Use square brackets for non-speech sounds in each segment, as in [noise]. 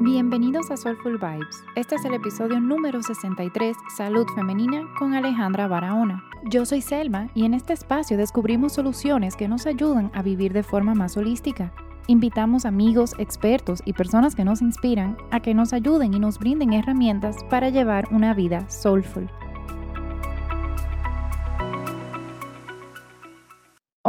Bienvenidos a Soulful Vibes. Este es el episodio número 63, Salud Femenina, con Alejandra Barahona. Yo soy Selma y en este espacio descubrimos soluciones que nos ayudan a vivir de forma más holística. Invitamos amigos, expertos y personas que nos inspiran a que nos ayuden y nos brinden herramientas para llevar una vida soulful.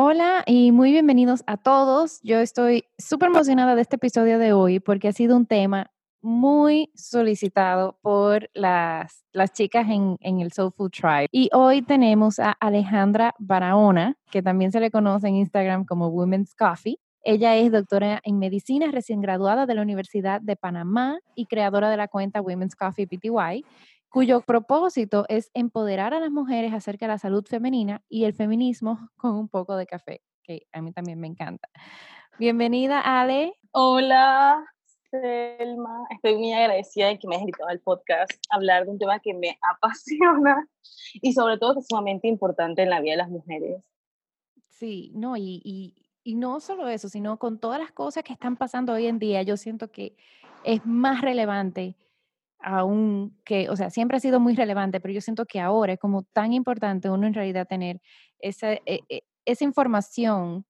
Hola y muy bienvenidos a todos. Yo estoy súper emocionada de este episodio de hoy porque ha sido un tema muy solicitado por las, las chicas en, en, el Soul Food Tribe. Y hoy tenemos a Alejandra Barahona, que también se le conoce en Instagram como Women's Coffee. Ella es doctora en medicina, recién graduada de la Universidad de Panamá y creadora de la cuenta Women's Coffee PTY cuyo propósito es empoderar a las mujeres acerca de la salud femenina y el feminismo con un poco de café, que a mí también me encanta. Bienvenida, Ale. Hola, Selma. Estoy muy agradecida de que me hayas invitado al podcast a hablar de un tema que me [laughs] apasiona y sobre todo que es sumamente importante en la vida de las mujeres. Sí, no, y, y, y no solo eso, sino con todas las cosas que están pasando hoy en día, yo siento que es más relevante aún que, o sea, siempre ha sido muy relevante, pero yo siento que ahora es como tan importante uno en realidad tener esa, e, e, esa información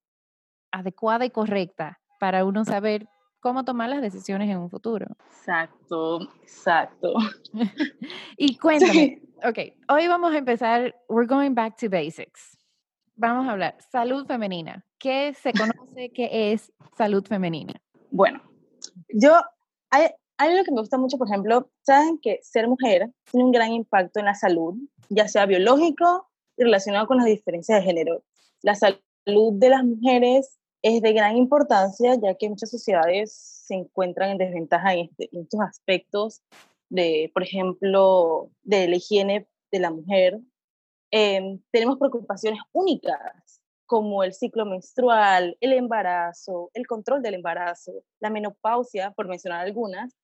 adecuada y correcta para uno saber cómo tomar las decisiones en un futuro. Exacto, exacto. [laughs] y [laughs] cuéntame, ok, hoy vamos a empezar, we're going back to basics. Vamos a hablar salud femenina. ¿Qué se [laughs] conoce que es salud femenina? Bueno, yo hay, algo que me gusta mucho, por ejemplo, saben que ser mujer tiene un gran impacto en la salud, ya sea biológico y relacionado con las diferencias de género. La salud de las mujeres es de gran importancia, ya que muchas sociedades se encuentran en desventaja en, este, estos aspectos de, por ejemplo, de la higiene de la mujer. Em, tenemos preocupaciones únicas como el ciclo menstrual, el embarazo, el control del embarazo, la menopausia, por mencionar algunas,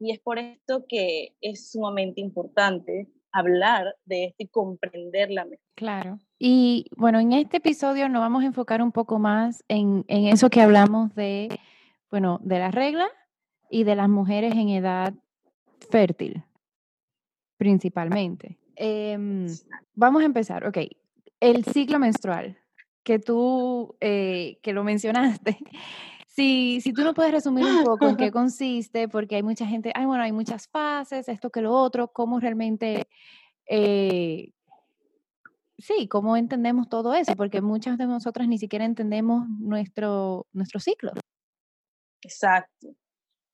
y es por esto que es sumamente importante hablar de esto y comprenderla mejor. Claro. Y bueno, en este episodio nos vamos a enfocar un poco más en, en eso que hablamos de, bueno, de la regla y de las mujeres en edad fértil, principalmente. Eh, vamos a empezar, ok. El ciclo menstrual, que tú, eh, que lo mencionaste, si, si tú no puedes resumir un poco en qué [laughs] consiste, porque hay mucha gente, ay, bueno, hay muchas fases, esto que lo otro, cómo realmente, eh, sí, cómo entendemos todo eso, porque muchas de nosotras ni siquiera entendemos nuestro, nuestro ciclo. Exacto.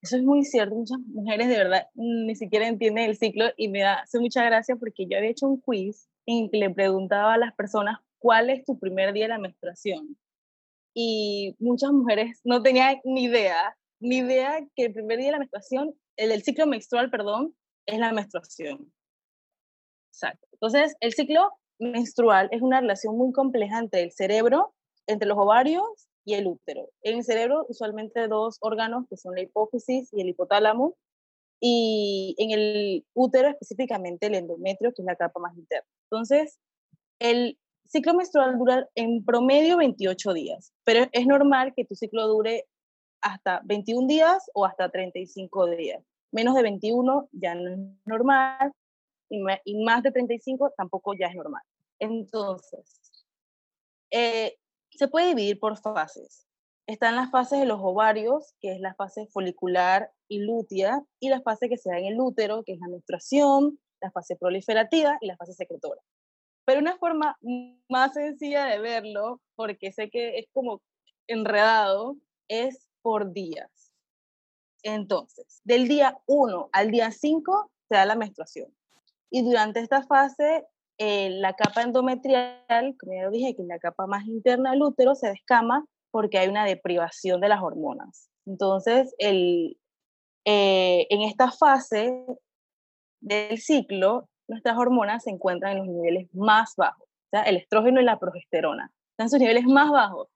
Eso es muy cierto, muchas mujeres de verdad ni siquiera entienden el ciclo y me hace mucha gracia porque yo había hecho un quiz en que le preguntaba a las personas cuál es tu primer día de la menstruación y muchas mujeres no tenían ni idea, ni idea que el primer día de la menstruación, el del ciclo menstrual, perdón, es la menstruación. Exacto. Entonces, el ciclo menstrual es una relación muy compleja entre el cerebro, entre los ovarios y el útero. En el cerebro, usualmente dos órganos que son la hipófisis y el hipotálamo, y en el útero específicamente el endometrio, que es la capa más interna. Entonces, el ciclo menstrual dura en promedio 28 días, pero es normal que tu ciclo dure hasta 21 días o hasta 35 días. Menos de 21 ya no es normal y más de 35 tampoco ya es normal. Entonces, eh, se puede dividir por fases. Están las fases de los ovarios, que es la fase folicular y lútea, y la fase que se da en el útero, que es la menstruación, la fase proliferativa y la fase secretora. Pero una forma más sencilla de verlo, porque sé que es como enredado, es por días. Entonces, del día 1 al día 5 se da la menstruación. Y durante esta fase, eh, la capa endometrial, como ya lo dije, que es la capa más interna del útero, se descama porque hay una deprivación de las hormonas. Entonces, el, eh, en esta fase del ciclo, nuestras hormonas se encuentran en los niveles más bajos. O sea, el estrógeno y la progesterona están en sus niveles más bajos.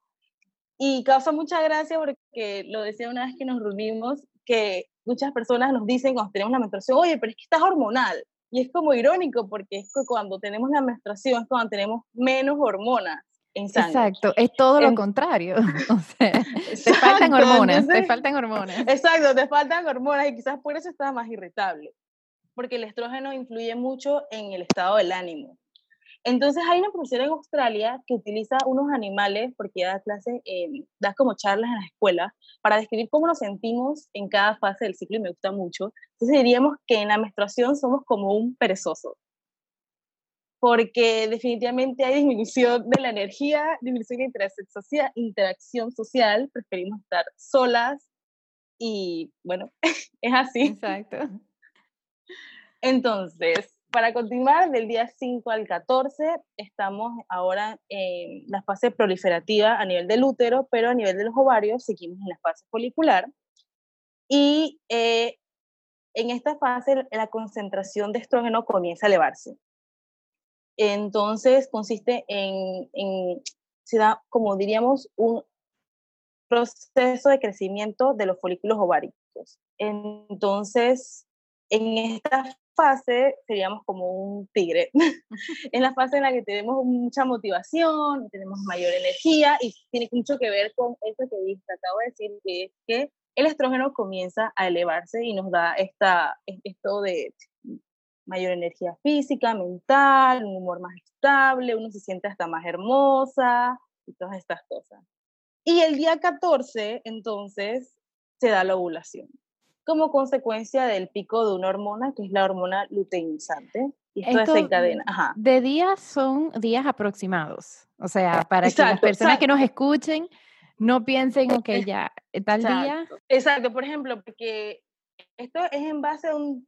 Y causa mucha gracia porque lo decía una vez que nos reunimos, que muchas personas nos dicen cuando tenemos la menstruación, oye, pero es que estás hormonal. Y es como irónico porque es que cuando tenemos la menstruación es cuando tenemos menos hormonas. en sangre. Exacto, es todo lo contrario. [laughs] O sea, te faltan hormonas, te faltan hormonas. Exacto, te faltan hormonas y quizás por eso estás más irritable, porque el estrógeno influye mucho en el estado del ánimo. Entonces hay una profesora en Australia que utiliza unos animales, porque da clases, da como charlas en la escuela, para describir cómo nos sentimos en cada fase del ciclo y me gusta mucho. Entonces diríamos que en la menstruación somos como un perezoso, porque definitivamente hay disminución de la energía, disminución de interacción social, preferimos estar solas y bueno, [laughs] es así. Exacto. Entonces, para continuar, del día 5 al 14 estamos ahora en la fase proliferativa a nivel del útero, pero a nivel de los ovarios seguimos en la fase folicular. Y eh, en esta fase la concentración de estrógeno comienza a elevarse. Entonces consiste en, en se da, como diríamos, un proceso de crecimiento de los folículos ováricos. Entonces, en esta fase seríamos como un tigre. [laughs] en la fase en la que tenemos mucha motivación, tenemos mayor energía y tiene mucho que ver con eso que acabo de decir, que es que el estrógeno comienza a elevarse y nos da esta, esto de mayor energía física, mental, un humor más estable, uno se siente hasta más hermosa y todas estas cosas. Y el día 14, entonces, se da la ovulación como consecuencia del pico de una hormona que es la hormona luteinizante. Y esto, desencadena. Ajá. De días son días aproximados. O sea, para que las personas que nos escuchen no piensen, ok, [laughs] ya, tal día. Exacto, por ejemplo, porque esto es en base a un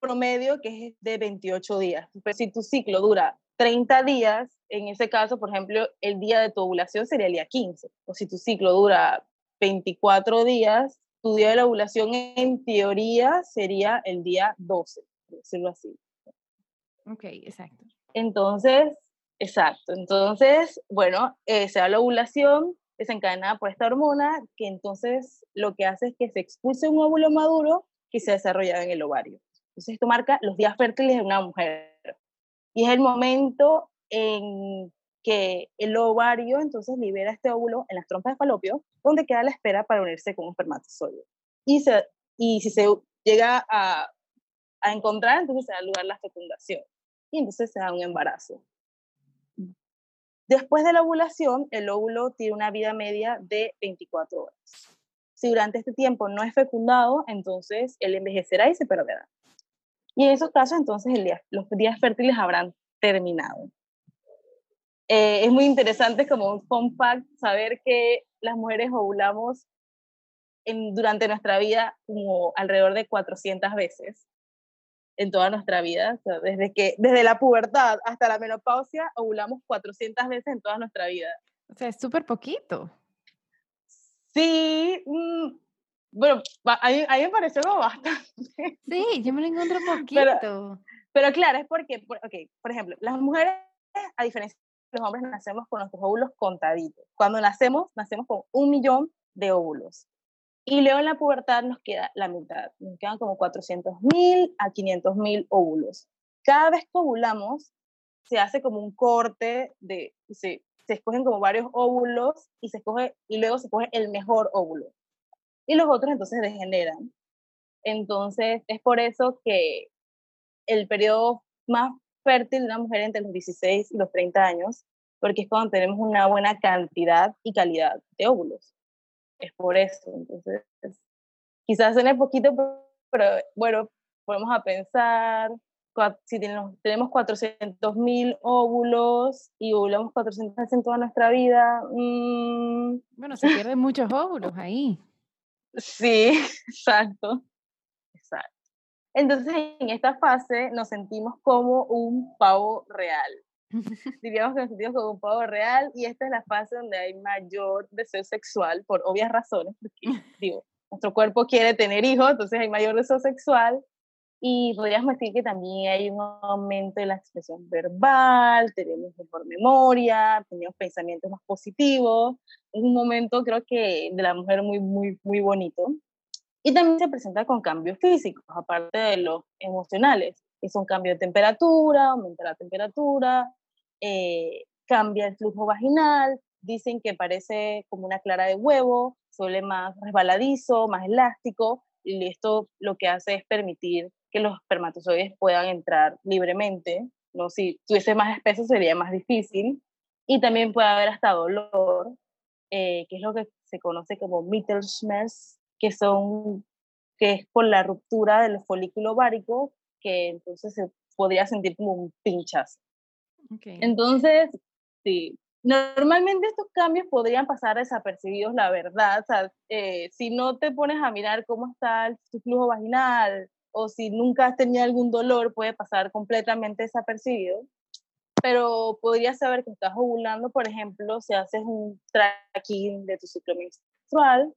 promedio que es de 28 días. Pero si tu ciclo dura 30 días, en ese caso, por ejemplo, el día de tu ovulación sería el día 15. O si tu ciclo dura 24 días, tu día de la ovulación en teoría sería el día 12, por decirlo así. Ok, exacto. Entonces, exacto. Entonces, bueno, eh, se da la ovulación desencadenada por esta hormona que entonces lo que hace es que se expulse un óvulo maduro que se desarrolla en el ovario. Entonces, esto marca los días fértiles de una mujer. Y es el momento en que el ovario entonces libera este óvulo en las trompas de falopio, donde queda la espera para unirse con un espermatozoide. Y, se, y si se llega a, a encontrar, entonces se da lugar la fecundación. Y entonces se da un embarazo. Después de la ovulación, el óvulo tiene una vida media de 24 horas. Si durante este tiempo no es fecundado, entonces él envejecerá y se perderá. Y en esos casos, entonces los días fértiles habrán terminado. Eh, es muy interesante como un fun fact saber que las mujeres ovulamos en, durante nuestra vida como alrededor de 400 veces en toda nuestra vida. desde, que, desde la pubertad hasta la menopausia ovulamos 400 veces en toda nuestra vida. O sea, es súper poquito. Sí, mm, bueno, a mí, me pareció como bastante. Sí, yo me lo encuentro poquito. Pero, claro, es porque, por, por ejemplo, las mujeres, a diferencia los hombres nacemos con nuestros óvulos contaditos. Cuando nacemos, nacemos con un millón de óvulos. Y luego en la pubertad nos queda la mitad, nos quedan como 400 mil a 500 mil óvulos. Cada vez que ovulamos, se hace como un corte de, se, se escogen como varios óvulos y, se escoge, y luego se escoge el mejor óvulo. Y los otros entonces degeneran. Entonces es por eso que el periodo más fértil de una mujer entre los 16 y los 30 años, porque es cuando tenemos una buena cantidad y calidad de óvulos. Es por eso. Entonces, quizás suene poquito, pero bueno, podemos a pensar, si tenemos, tenemos 400 mil óvulos y ovulamos 400 veces en toda nuestra vida. Mmm... Bueno, se pierden muchos óvulos ahí. [laughs] Sí, exacto. Exacto. Entonces, en esta fase nos sentimos como un pavo real. [laughs] Diríamos que nos sentimos como un pavo real y esta es la fase donde hay mayor deseo sexual por obvias razones, porque [laughs] digo, nuestro cuerpo quiere tener hijos, entonces hay mayor deseo sexual y podríamos decir que también hay un aumento de la expresión verbal, tenemos mejor memoria, tenemos pensamientos más positivos, es un momento creo que de la mujer muy, muy, muy bonito. Y también se presenta con cambios físicos, aparte de los emocionales, que son cambios de temperatura, aumenta la temperatura, eh, cambia el flujo vaginal, dicen que parece como una clara de huevo, suele más resbaladizo, más elástico, y esto lo que hace es permitir que los espermatozoides puedan entrar libremente, ¿no? Si tuviese más espeso sería más difícil, y también puede haber hasta dolor, eh, que es lo que se conoce como Mittelschmerz, que son que es por la ruptura del folículo ovárico, que entonces se podría sentir como un pinchazo. Entonces, sí, normalmente estos cambios podrían pasar desapercibidos, la verdad. O sea, eh, si no te pones a mirar cómo está tu flujo vaginal o si nunca has tenido algún dolor, puede pasar completamente desapercibido. Pero podrías saber que estás ovulando, por ejemplo, si haces un tracking de tu ciclo menstrual.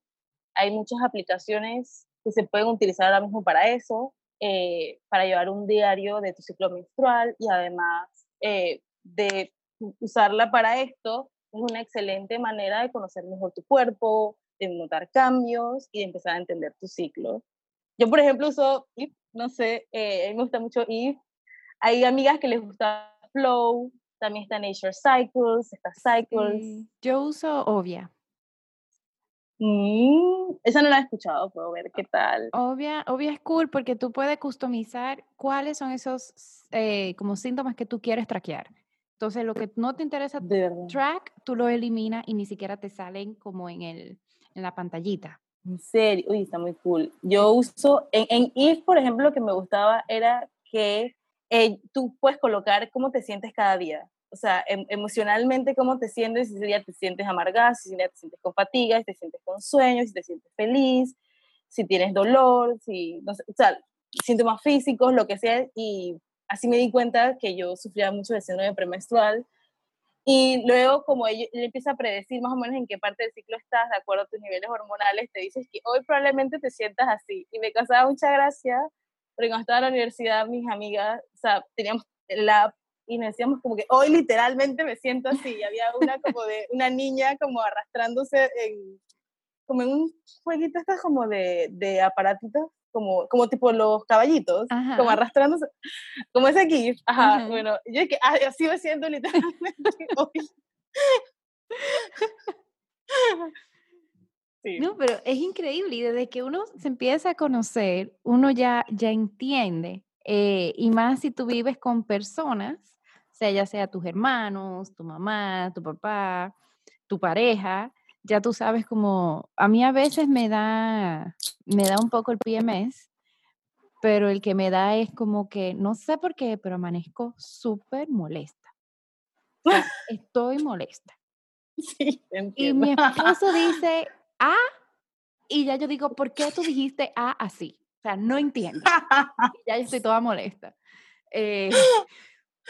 Hay muchas aplicaciones que se pueden utilizar ahora mismo para eso, eh, para llevar un diario de tu ciclo menstrual y además eh, de usarla para esto, es una excelente manera de conocer mejor tu cuerpo, de notar cambios y de empezar a entender tu ciclo. Yo, por ejemplo, uso no sé, eh, a mí me gusta mucho IF. Hay amigas que les gusta Flow, también está Nature Cycles, está Cycles. Yo uso Ovia. Mm, esa no la he escuchado, puedo ver qué tal. Obvia, obvia es cool porque tú puedes customizar cuáles son esos eh, como síntomas que tú quieres traquear. Entonces, lo que no te interesa track, tú lo eliminas y ni siquiera te salen como en, el, en la pantallita. En serio, uy, está muy cool. Yo uso, en, en IF, por ejemplo, lo que me gustaba era que eh, tú puedes colocar cómo te sientes cada día o sea, em, emocionalmente cómo te sientes, si ese día te sientes amargada, si ese día te sientes con fatiga, si te sientes con sueño, si te sientes feliz, si tienes dolor, si, no sé, o sea, síntomas físicos, lo que sea, y así me di cuenta que yo sufría mucho de síndrome premenstrual, y luego, como él, empieza a predecir más o menos en qué parte del ciclo estás, de acuerdo a tus niveles hormonales, te dices que hoy probablemente te sientas así. Y me causaba mucha gracia, porque cuando estaba en la universidad, mis amigas, o sea, teníamos la y nos decíamos como que hoy literalmente me siento así. Y había una como de una niña como arrastrándose en, como en un jueguito estas como de, de aparatitos, como, como tipo los caballitos, como arrastrándose, como ese aquí. Ajá, bueno, yo es que así me siento literalmente [laughs] hoy. Sí. No, pero es increíble y desde que uno se empieza a conocer, uno ya, ya entiende, eh, y más si tú vives con personas sea ya sea tus hermanos, tu mamá, tu papá, tu pareja, ya tú sabes como, a mí a veces me da, me da un poco el PMS, pero el que me da es como que, no sé por qué, pero amanezco súper molesta. [laughs] estoy molesta. Sí, y mi [laughs] esposo dice, ah, y ya yo digo, ¿por qué tú dijiste ah así? O sea, no entiendo. ya yo estoy toda molesta. Eh,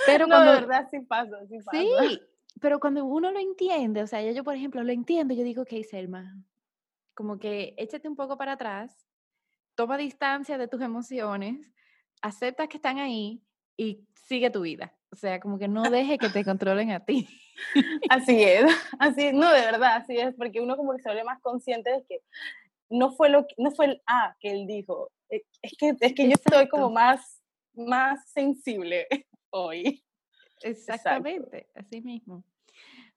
pero cuando, de verdad sí pasa, sí pasa. Sí, pero cuando uno lo entiende, o sea, yo, yo por ejemplo lo entiendo, yo digo, ok, Selma, como que échate un poco para atrás, toma distancia de tus emociones, acepta que están ahí y sigue tu vida. O sea, como que no deje que te [laughs] controlen a ti. Así es, [laughs] así no, de verdad, así es, porque uno como que se vuelve más consciente de que no fue lo que, no fue el A que él dijo, e, es que, es que yo estoy como más, más sensible hoy. [laughs] Exactamente, así mismo.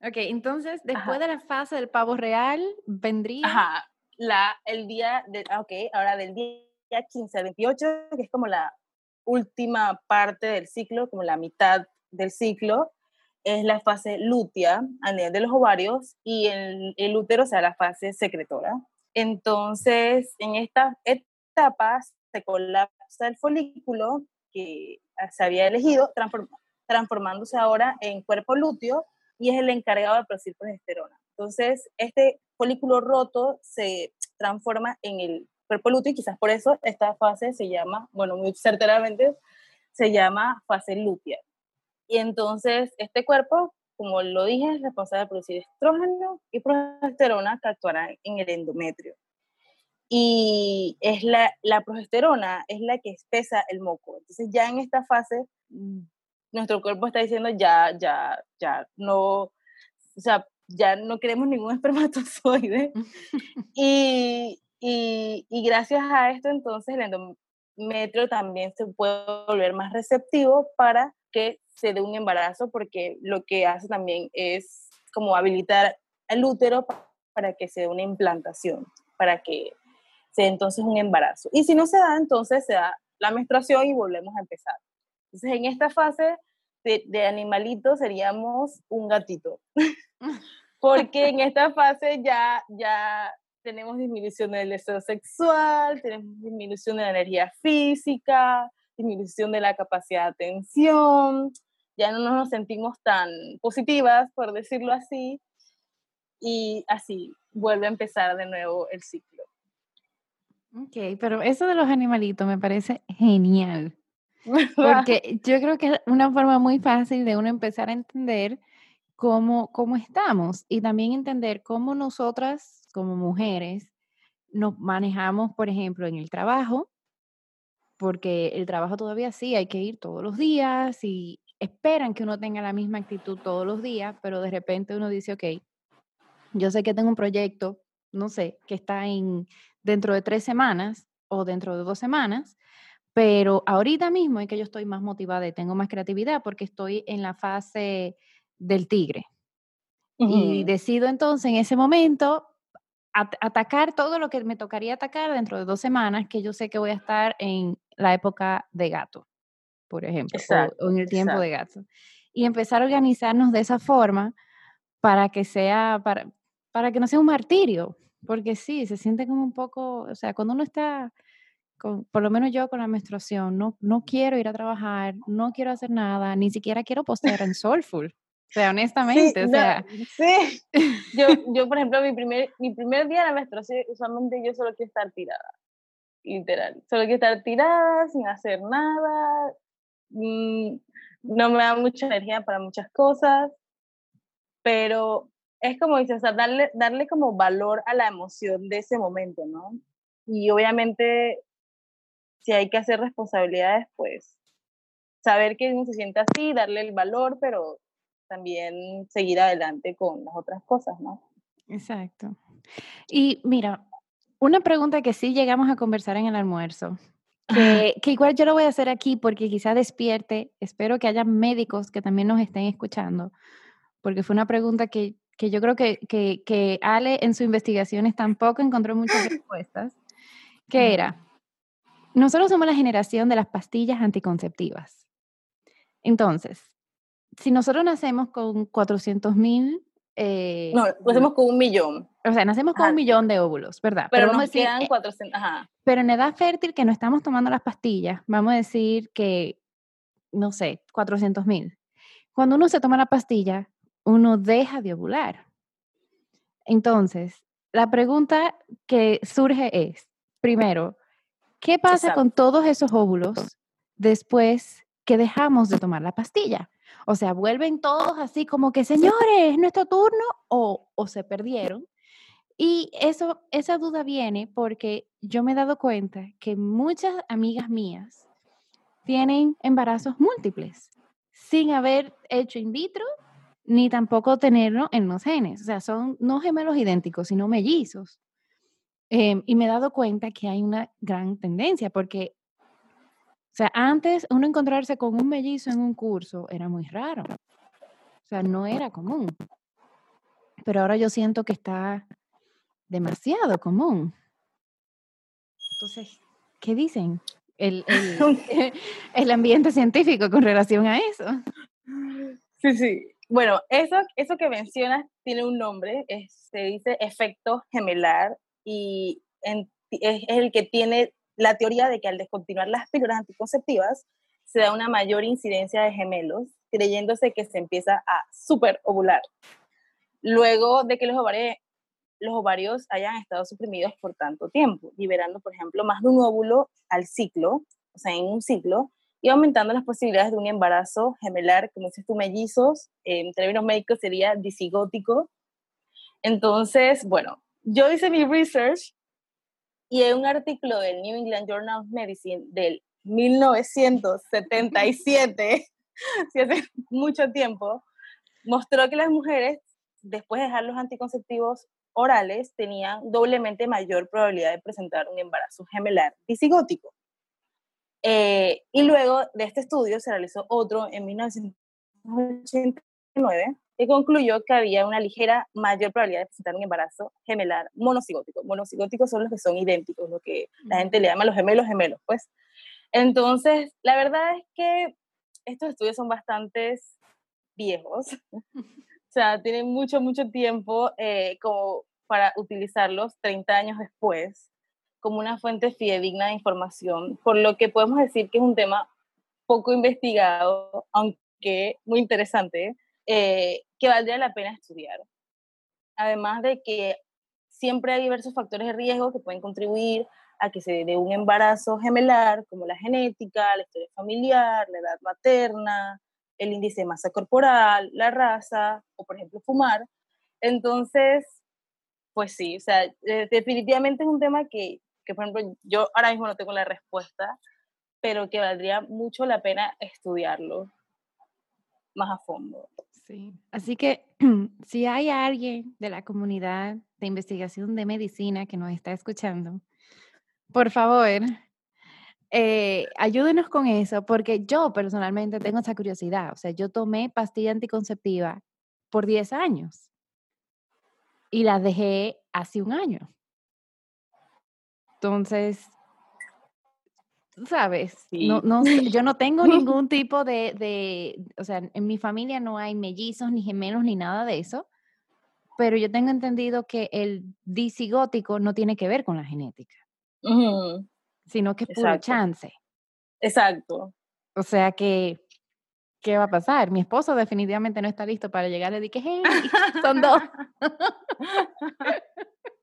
Ok, entonces después de la fase del pavo real, vendría. Ajá, la, el día, de, ah, ok, ahora del día 15 al 28, que es como la última parte del ciclo, como la mitad del ciclo, es la fase lútea a nivel de los ovarios y el, el útero, o sea, la fase secretora. Entonces, en esta etapa se colapsa el folículo que se había elegido, transformándose ahora en cuerpo lúteo y es el encargado de producir progesterona. Entonces, este folículo roto se transforma en el cuerpo lúteo y quizás por eso esta fase se llama, bueno, muy certeramente se llama fase lútea. Y entonces este cuerpo, como lo dije, es responsable de producir estrógeno y progesterona que actuarán en el endometrio y es la, la progesterona es la que espesa el moco. Entonces ya en esta fase mm, nuestro cuerpo está diciendo ya, ya, ya, no, o sea, ya no queremos ningún [laughs] espermatozoide. [laughs] y, y, y, gracias a esto entonces el, endometrio también se puede volver más receptivo para que se dé un embarazo, porque lo que hace también es como habilitar el útero para que se dé una implantación, para que se dé entonces un embarazo. Y si no se da, entonces se da la menstruación y volvemos a empezar. Entonces, en esta fase de, de animalito seríamos un gatito, [laughs] porque en esta fase ya, ya tenemos disminución del deseo sexual, tenemos disminución de la energía física, disminución de la capacidad de atención, ya no nos sentimos tan positivas, por decirlo así, y así vuelve a empezar de nuevo el ciclo. Ok, pero eso de los animalitos me parece genial. [laughs] Porque yo creo que es una forma muy fácil de uno empezar a entender cómo, cómo estamos y también entender cómo nosotras como mujeres nos manejamos, por ejemplo, en el trabajo, porque el trabajo todavía sí hay que ir todos los días y esperan que uno tenga la misma actitud todos los días, pero de repente uno dice, ok, yo sé que tengo un proyecto, no sé, que está en dentro de tres semanas o dentro de dos semanas, pero ahorita mismo es que yo estoy más motivada y tengo más creatividad porque estoy en la fase del tigre. Y decido entonces en ese momento atacar todo lo que me tocaría atacar dentro de dos semanas, que yo sé que voy a estar en la época de gato, por ejemplo, o, en el tiempo de gato. Y empezar a organizarnos de esa forma para que sea, para, para que no sea un martirio, porque sí, se siente como un poco, o sea, cuando uno está, con, por lo menos yo con la menstruación, no, no quiero ir a trabajar, no quiero hacer nada, ni siquiera quiero postear en Soulful. O sea, honestamente, o sea. sí, yo, [laughs] yo, por ejemplo, mi primer, mi primer día de la menstruación, usualmente yo solo quiero estar tirada, literal. Solo quiero estar tirada, sin hacer nada. Mm, no me da mucha energía para muchas cosas, pero es como dices, o sea, darle, darle como valor a la emoción de ese momento, ¿no? Y obviamente, si hay que hacer responsabilidades, pues saber que uno se siente así, darle el valor, pero también seguir adelante con las otras cosas, ¿no? Exacto. Y mira, una pregunta que sí llegamos a conversar en el almuerzo, que, [laughs] que, igual yo lo voy a hacer aquí porque quizá despierte, espero que haya médicos que también nos estén escuchando, porque fue una pregunta que, que yo creo que, que, que, Ale en sus investigaciones tampoco encontró muchas [laughs] respuestas, que era, nosotros somos la generación de las pastillas anticonceptivas. Entonces, si nosotros nacemos con 400 mil... Eh, no, nacemos con un millón. O sea, nacemos con un millón de óvulos, ¿verdad? Pero, nos quedan 400, eh, ajá. Pero en edad fértil que no estamos tomando las pastillas, vamos a decir que, no sé, 400 mil. Cuando uno se toma la pastilla, uno deja de ovular. Entonces, la pregunta que surge es, primero, ¿qué pasa con todos esos óvulos después que dejamos de tomar la pastilla? O sea, vuelven todos así como que, señores, es nuestro turno o, o se perdieron. Y eso, esa duda viene porque yo me he dado cuenta que muchas amigas mías tienen embarazos múltiples sin haber hecho in vitro ni tampoco tenerlo en los genes. O sea, son no gemelos idénticos, sino mellizos. Em, y me he dado cuenta que hay una gran tendencia porque o sea, antes uno encontrarse con un mellizo en un curso era muy raro. O sea, no era común. Pero ahora yo siento que está demasiado común. Entonces, ¿qué dicen el, el, [laughs] [laughs] ambiente científico con relación a eso? Sí, sí. Bueno, eso, eso que mencionas tiene un nombre, se dice efecto gemelar y es el que tiene la teoría de que al descontinuar las píldoras anticonceptivas se da una mayor incidencia de gemelos, creyéndose que se empieza a superovular. Luego de que los ovarios, los ovarios hayan estado suprimidos por tanto tiempo, liberando, por ejemplo, más de un óvulo al ciclo, o sea, en un ciclo, y aumentando las posibilidades de un embarazo gemelar, como dices tú, mellizos, en términos médicos sería disigótico. Entonces, bueno, yo hice mi research y en un artículo del New England Journal of Medicine del 1977, si [laughs] hace mucho tiempo, mostró que las mujeres, después de dejar los anticonceptivos orales, tenían doblemente mayor probabilidad de presentar un embarazo gemelar disigótico. Eh, y luego de este estudio se realizó otro en 1989 que concluyó que había una ligera mayor probabilidad de presentar un embarazo gemelar monocigótico. Monocigóticos son los que son idénticos, lo que la gente le llama los gemelos gemelos, pues. Entonces, la verdad es que estos estudios son bastante viejos, o sea, tienen mucho, mucho tiempo eh, como para utilizarlos 30 años después como una fuente fidedigna de información, por lo que podemos decir que es un tema poco investigado, aunque muy interesante, eh, que valdría la pena estudiar. Además de que siempre hay diversos factores de riesgo que pueden contribuir a que se dé un embarazo gemelar, como la genética, la historia familiar, la edad materna, el índice de masa corporal, la raza, o por ejemplo fumar. Entonces, pues sí, o sea, eh, definitivamente es un tema que, que, por ejemplo, yo ahora mismo no tengo la respuesta, pero que valdría mucho la pena estudiarlo más a fondo. Sí, así que [clears throat] si hay alguien de la comunidad de investigación de medicina que nos está escuchando, por favor, eh, ayúdenos con eso, porque yo personalmente tengo esa curiosidad. O sea, yo tomé pastilla anticonceptiva por 10 años y la dejé hace un año. Entonces, ¿sabes? No, no, yo no tengo [laughs] ningún tipo de, de, o sea, en mi familia no hay mellizos, ni gemelos, ni nada de eso, pero yo tengo entendido que el disigótico no tiene que ver con la genética, sino que es puro chance. Exacto. O sea que, ¿qué va a pasar? Mi esposo definitivamente no está listo para llegar y decir, hey, son dos. [laughs] [laughs]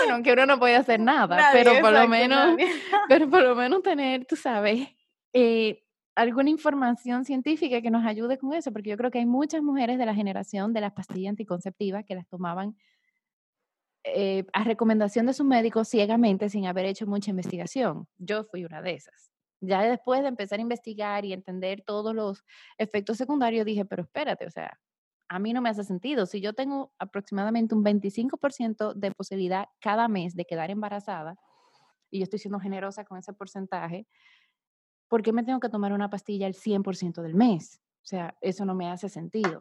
bueno, aunque uno no puede hacer nada, pero por lo menos, [laughs] pero por lo menos tener, tú sabes, eh, alguna información científica que nos ayude con eso, porque yo creo que hay muchas mujeres de la generación de las pastillas anticonceptivas que las tomaban eh, a recomendación de su médico ciegamente sin haber hecho mucha investigación. Yo fui una de esas. Ya después de empezar a investigar y entender todos los efectos secundarios, dije, pero espérate, o sea, a mí no me hace sentido. Si yo tengo aproximadamente un 25% de posibilidad cada mes de quedar embarazada, y yo estoy siendo generosa con ese porcentaje, ¿por qué me tengo que tomar una pastilla el 100% del mes? O sea, eso no me hace sentido.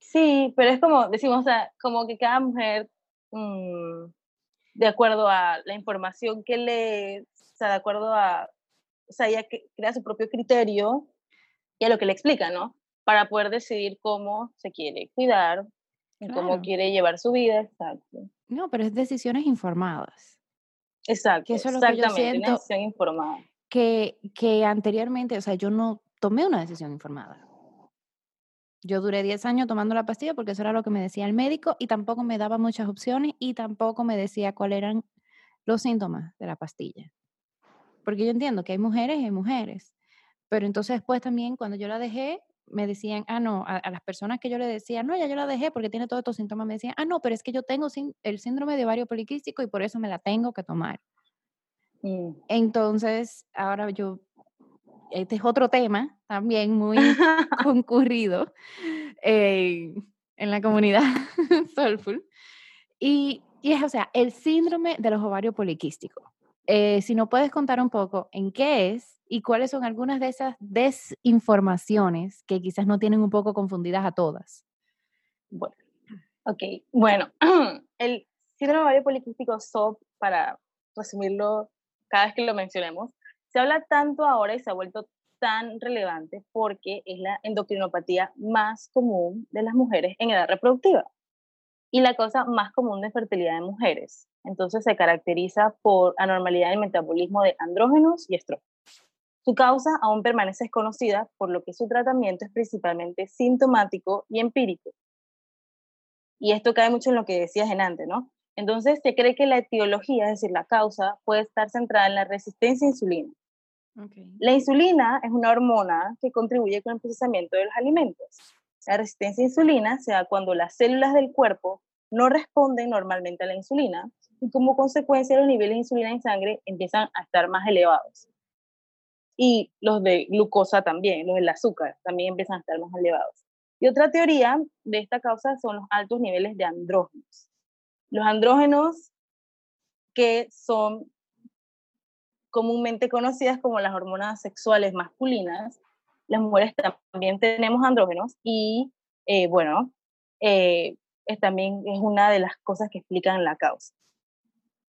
Sí, pero es como, decimos, o sea, como que cada mujer, mm, de acuerdo a la información que le, o sea, de acuerdo a, o sea, ella crea su propio criterio y a lo que le explica, ¿no? Para poder decidir cómo se quiere cuidar, cómo quiere llevar su vida, exacto. No, pero es decisiones informadas. Exacto, que eso es lo que yo siento una decisión informada. Que, que anteriormente, o sea, yo no tomé una decisión informada. Yo duré 10 años tomando la pastilla porque eso era lo que me decía el médico y tampoco me daba muchas opciones y tampoco me decía cuáles eran los síntomas de la pastilla. Porque yo entiendo que hay mujeres y hay mujeres. Pero entonces después también cuando yo la dejé, me decían, ah, no, a, las personas que yo le decía, no, ya yo la dejé porque tiene todos estos síntomas, me decían, ah, no, pero es que yo tengo el síndrome de ovario poliquístico y por eso me la tengo que tomar. Mm. Entonces, ahora yo, este es otro tema también muy [laughs] concurrido eh, en la comunidad [laughs] Soulful. Y, y, es, o sea, el síndrome de los ovarios poliquísticos. Eh, si no puedes contar un poco en qué es y cuáles son algunas de esas desinformaciones que quizás no tienen un poco confundidas a todas. Bueno, [clears throat] ok. Bueno, [clears throat] el síndrome ovario poliquístico SOP, para resumirlo cada vez que lo mencionemos, se habla tanto ahora y se ha vuelto tan relevante porque es la endocrinopatía más común de las mujeres en edad reproductiva y la causa más común de fertilidad de mujeres. Entonces se caracteriza por anormalidad del metabolismo de andrógenos y estrógenos. Su causa aún permanece desconocida, por lo que su tratamiento es principalmente sintomático y empírico. Y esto cae mucho en lo que decías en antes, ¿no? Entonces, se cree que la etiología, es decir, la causa, puede estar centrada en la resistencia a insulina. La insulina es una hormona que contribuye con el procesamiento de los alimentos. La resistencia a insulina se da cuando las células del cuerpo no responden normalmente a la insulina y como consecuencia los niveles de insulina en sangre empiezan a estar más elevados y los de glucosa también, los del azúcar, también empiezan a estar más elevados. Y otra teoría de esta causa son los altos niveles de andrógenos. Los andrógenos que son comúnmente conocidas como las hormonas sexuales masculinas, las mujeres también tenemos andrógenos y, eh, bueno, eh, es, también es una de las cosas que explican la causa.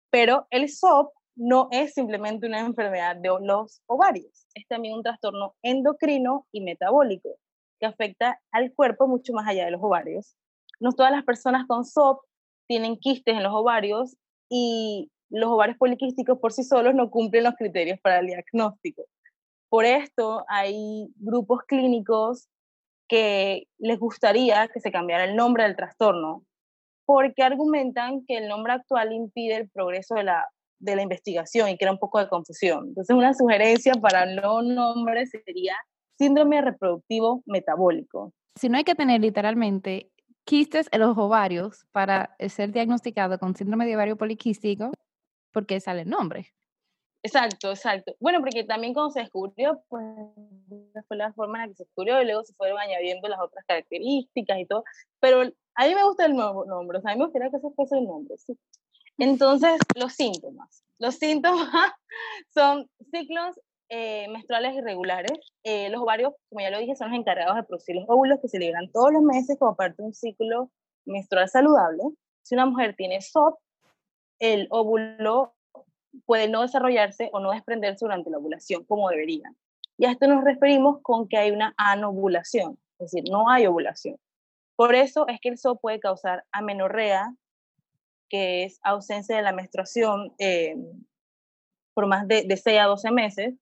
Pero el SOP no es simplemente una enfermedad de los ovarios, es también un trastorno endocrino y metabólico que afecta al cuerpo mucho más allá de los ovarios. No todas las personas con SOP tienen quistes en los ovarios y los ovarios poliquísticos por sí solos no cumplen los criterios para el diagnóstico. Por esto hay grupos clínicos que les gustaría que se cambiara el nombre del trastorno, porque argumentan que el nombre actual impide el progreso de la, de la investigación y crea un poco de confusión. Entonces, una sugerencia para no nombre sería síndrome reproductivo metabólico. Si no hay que tener literalmente quistes en los ovarios para ser diagnosticado con síndrome de ovario poliquístico, porque sale el nombre. Exacto, exacto. Bueno, porque también cuando se descubrió, pues fue la forma en la que se descubrió y luego se fueron añadiendo las otras características y todo. Pero a mí me gusta el nuevo nombre, o sea, a mí me gustaría que ese fuese el nombre, sí. Entonces, los síntomas. Los síntomas [laughs] son ciclos eh, menstruales irregulares. Eh, los ovarios, como ya lo dije, son los encargados de producir los óvulos que se liberan todos los meses como parte de un ciclo menstrual saludable. Si una mujer tiene SOP, el óvulo puede no desarrollarse o no desprenderse durante la ovulación como debería. Y a esto nos referimos con que hay una anovulación, es decir, no hay ovulación. Por eso es que el SOP puede causar amenorrea, que es ausencia de la menstruación eh, por más de, de 6 a 12 meses,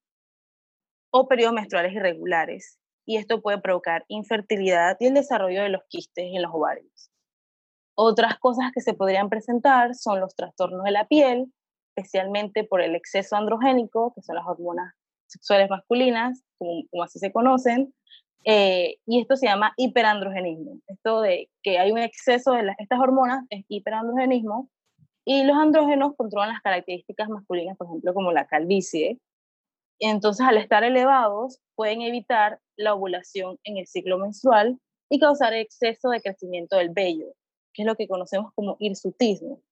o periodos menstruales irregulares. Y esto puede provocar infertilidad y el desarrollo de los quistes en los ovarios. Otras cosas que se podrían presentar son los trastornos de la piel, especialmente por el exceso androgénico, que son las hormonas sexuales masculinas, como, así se conocen, eh, y esto se llama hiperandrogenismo. Esto de que hay un exceso de estas hormonas es hiperandrogenismo, y los andrógenos controlan las características masculinas, por ejemplo, como la calvicie. Entonces, al estar elevados, pueden evitar la ovulación en el ciclo menstrual y causar exceso de crecimiento del vello, que es lo que conocemos como hirsutismo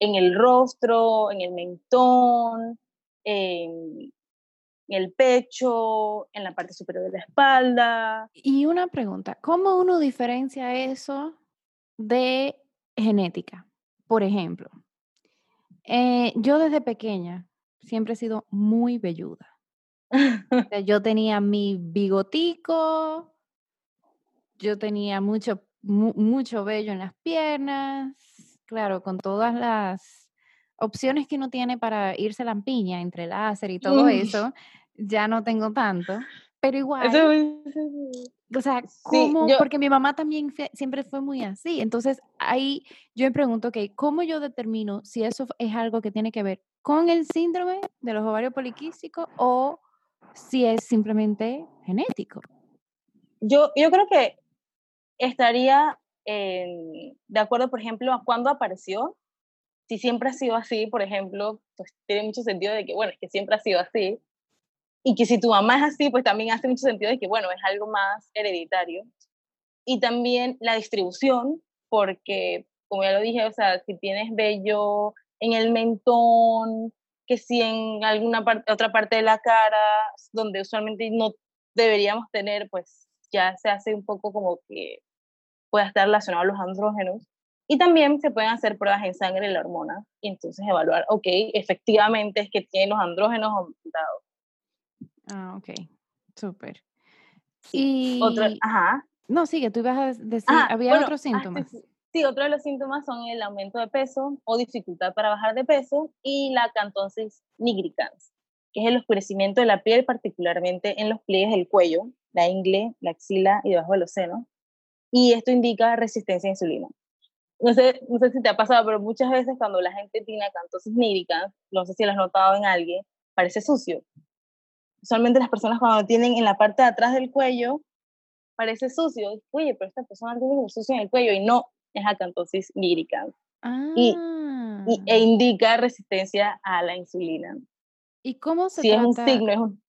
en el rostro, en el mentón, en, el pecho, en la parte superior de la espalda. Y una pregunta, ¿cómo uno diferencia eso de genética? Por ejemplo, eh, yo desde pequeña siempre he sido muy velluda. [laughs] yo tenía mi bigotico, yo tenía mucho, mucho vello en las piernas, claro, con todas las opciones que uno tiene para irse la piña entre láser y todo eso, ya no tengo tanto, pero igual. o sea, ¿cómo? Porque mi mamá también siempre fue muy así. Entonces, ahí yo me pregunto, ok, ¿cómo yo determino si eso es algo que tiene que ver con el síndrome de los ovarios poliquísticos o si es simplemente genético? Yo, yo creo que estaría de acuerdo, por ejemplo, a cuándo apareció. Si siempre ha sido así, por ejemplo, pues tiene mucho sentido de que, bueno, es que siempre ha sido así. Y que si tu mamá es así, pues también hace mucho sentido de que, bueno, es algo más hereditario. Y también la distribución, porque, como ya lo dije, o sea, si tienes vello en el mentón, que si en alguna otra parte de la cara, donde usualmente no deberíamos tener, pues ya se hace un poco como que pueda estar relacionado a los andrógenos. Y también se pueden hacer pruebas en sangre de la hormona y entonces evaluar, ok, efectivamente es que tiene los andrógenos aumentados. Ah, ok, súper. Y... Otro, ajá. No, sigue, tú ibas a decir, había otros ah, síntomas. sí, otro de los síntomas son el aumento de peso o dificultad para bajar de peso y la cantonsis nigricans, que es el oscurecimiento de la piel, particularmente en los pliegues del cuello, la ingle, la axila y debajo de los senos y esto indica resistencia a insulina. No sé, no sé si te ha pasado, pero muchas veces cuando la gente tiene acantosis nírica, no sé si lo has notado en alguien, parece sucio. Usualmente las personas cuando tienen en la parte de atrás del cuello, parece sucio. Oye, pero esta persona tiene un sucio en el cuello y no, es acantosis nírica. Y, y, e ah. indica resistencia a la insulina. ¿Y cómo se si es un signo, es un...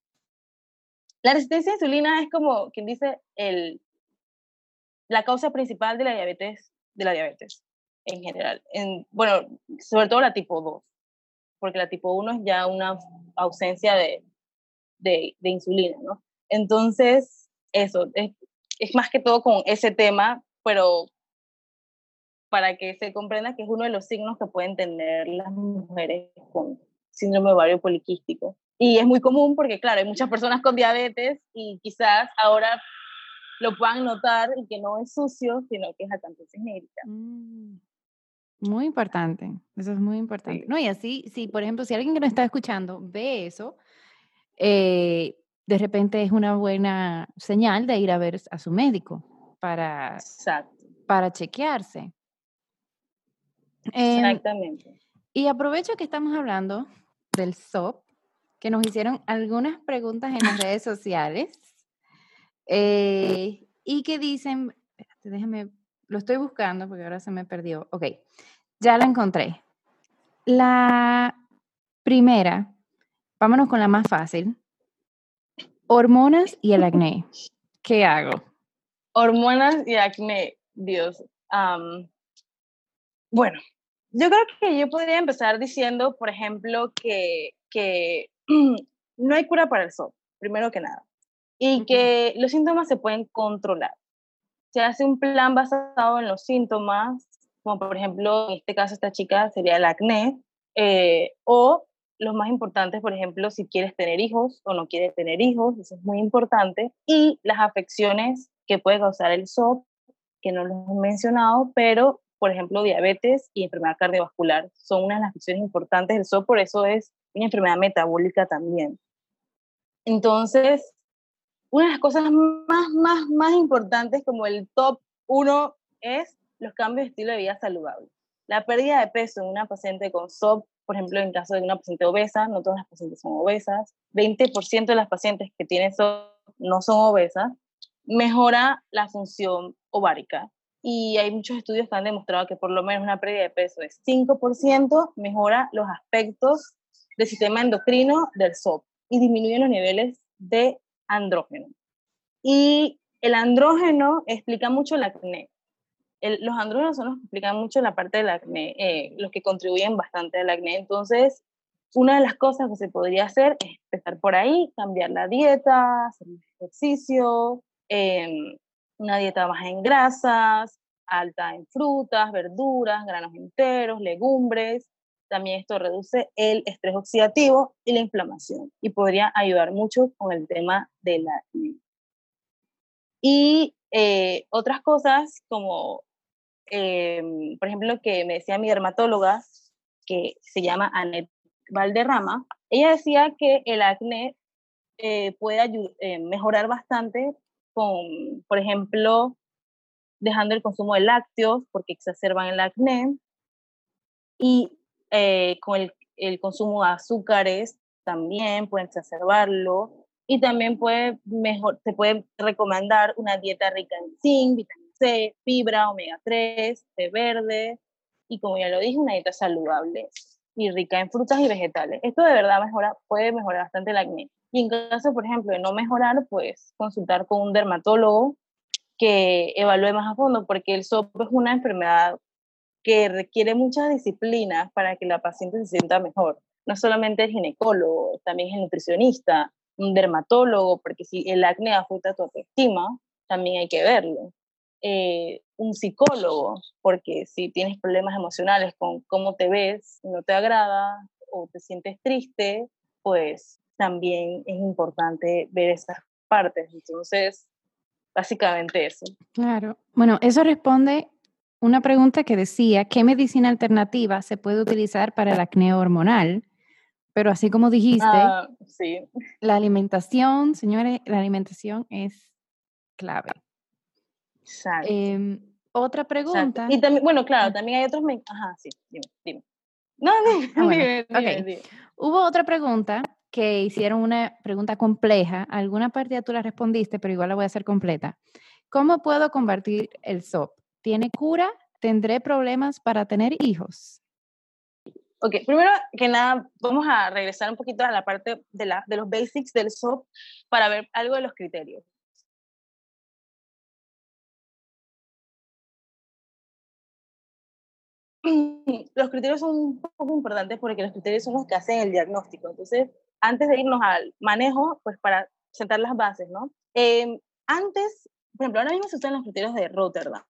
La resistencia a insulina es como quien dice el, la causa principal de la diabetes, de la diabetes en general. En, bueno, sobre todo la tipo 2, porque la tipo 1 es ya una ausencia de, de, de insulina, ¿no? Entonces, eso, es, es más que todo con ese tema, pero para que se comprenda que es uno de los signos que pueden tener las mujeres con síndrome ovario poliquístico. Y es muy común porque, claro, hay muchas personas con diabetes y quizás ahora lo puedan notar y que no es sucio, sino que es acantosis genérica. Mm, muy importante, eso es muy importante. No, y así, si por ejemplo, si alguien que nos está escuchando ve eso, eh, de repente es una buena señal de ir a ver a su médico para, para chequearse. Em, Exactamente. Y aprovecho que estamos hablando del SOP, que nos hicieron algunas preguntas en las redes sociales eh, y que dicen, déjame, lo estoy buscando porque ahora se me perdió. Ok, ya la encontré. La primera, vámonos con la más fácil. Hormonas y el acné. ¿Qué hago? Hormonas y acné, Dios. bueno, yo creo que yo podría empezar diciendo, por ejemplo, que, que [clears throat] no hay cura para el sol, primero que nada, y que los síntomas se pueden controlar. Se hace un plan basado en los síntomas, como por ejemplo, en este caso esta chica sería el acné, eh, o los más importantes, por ejemplo, si quieres tener hijos o no quieres tener hijos, eso es muy importante, y las afecciones que puede causar el SOP, que no los he mencionado, pero, por ejemplo, diabetes y enfermedad cardiovascular son una de las afecciones importantes del SOP, por eso es una enfermedad metabólica también. Entonces, una de las cosas más, más, más importantes como el top uno es los cambios de estilo de vida saludable. La pérdida de peso en una paciente con SOP por ejemplo, en caso de una paciente obesa, no todas las pacientes son obesas, 20% de las pacientes que tienen eso no son obesas, mejora la función ovárica. Y hay muchos estudios que han demostrado que por lo menos una pérdida de peso de 5% mejora los aspectos del sistema endocrino del SOP y disminuye los niveles de andrógeno. Y el andrógeno explica mucho el acné los andrógenos son los que explican mucho la parte del acné, eh, los que contribuyen bastante al acné. Entonces, una de las cosas que se podría hacer es empezar por ahí, cambiar la dieta, hacer ejercicio, em, una dieta baja en grasas, alta en frutas, verduras, granos enteros, legumbres. También esto reduce el estrés oxidativo y la inflamación y podría ayudar mucho con el tema del acné. Y eh, otras cosas como Em, por ejemplo, que me decía mi dermatóloga, que se llama Anet Valderrama, ella decía que el acné eh, puede eh, mejorar bastante con, por ejemplo, dejando el consumo de lácteos porque exacerban el acné eh, con el, consumo de azúcares también pueden exacerbarlo y también puede mejor, se puede recomendar una dieta rica en zinc, vitamina C, fibra, omega 3, té verde y como ya lo dije, una dieta saludable y rica en frutas y vegetales. Esto de verdad mejora, puede mejorar bastante el acné. Y en caso, por ejemplo, de no mejorar, pues consultar con un dermatólogo que evalúe más a fondo, porque el SOP es una enfermedad que requiere muchas disciplinas para que la paciente se sienta mejor. No solamente el ginecólogo, también el nutricionista, un dermatólogo, porque si el acné afecta tu autoestima, también hay que verlo. Eh, un psicólogo, porque si tienes problemas emocionales con cómo te ves, no te agrada o te sientes triste, pues también es importante ver esas partes. Entonces, básicamente eso. Claro. Bueno, eso responde una pregunta que decía, ¿qué medicina alternativa se puede utilizar para el acné hormonal? Pero así como dijiste, ah, sí. la alimentación, señores, la alimentación es clave. Em, otra pregunta. Y también, bueno, claro, también hay otros. Ajá, sí, dime, dime. No, ah, dime, Hubo otra pregunta que hicieron una pregunta compleja. Alguna parte ya tú la respondiste, pero igual la voy a hacer completa. ¿Cómo puedo combatir el SOP? ¿Tiene cura? ¿Tendré problemas para tener hijos? Ok, primero que nada, vamos a regresar un poquito a la parte de, la, de los basics del SOP para ver algo de los criterios. [clears throat] los criterios son un poco importantes porque los criterios son los que hacen el diagnóstico. Entonces, antes de irnos al manejo, pues para sentar las bases, ¿no? Em, antes, por ejemplo, ahora mismo se usan los criterios de Rotterdam.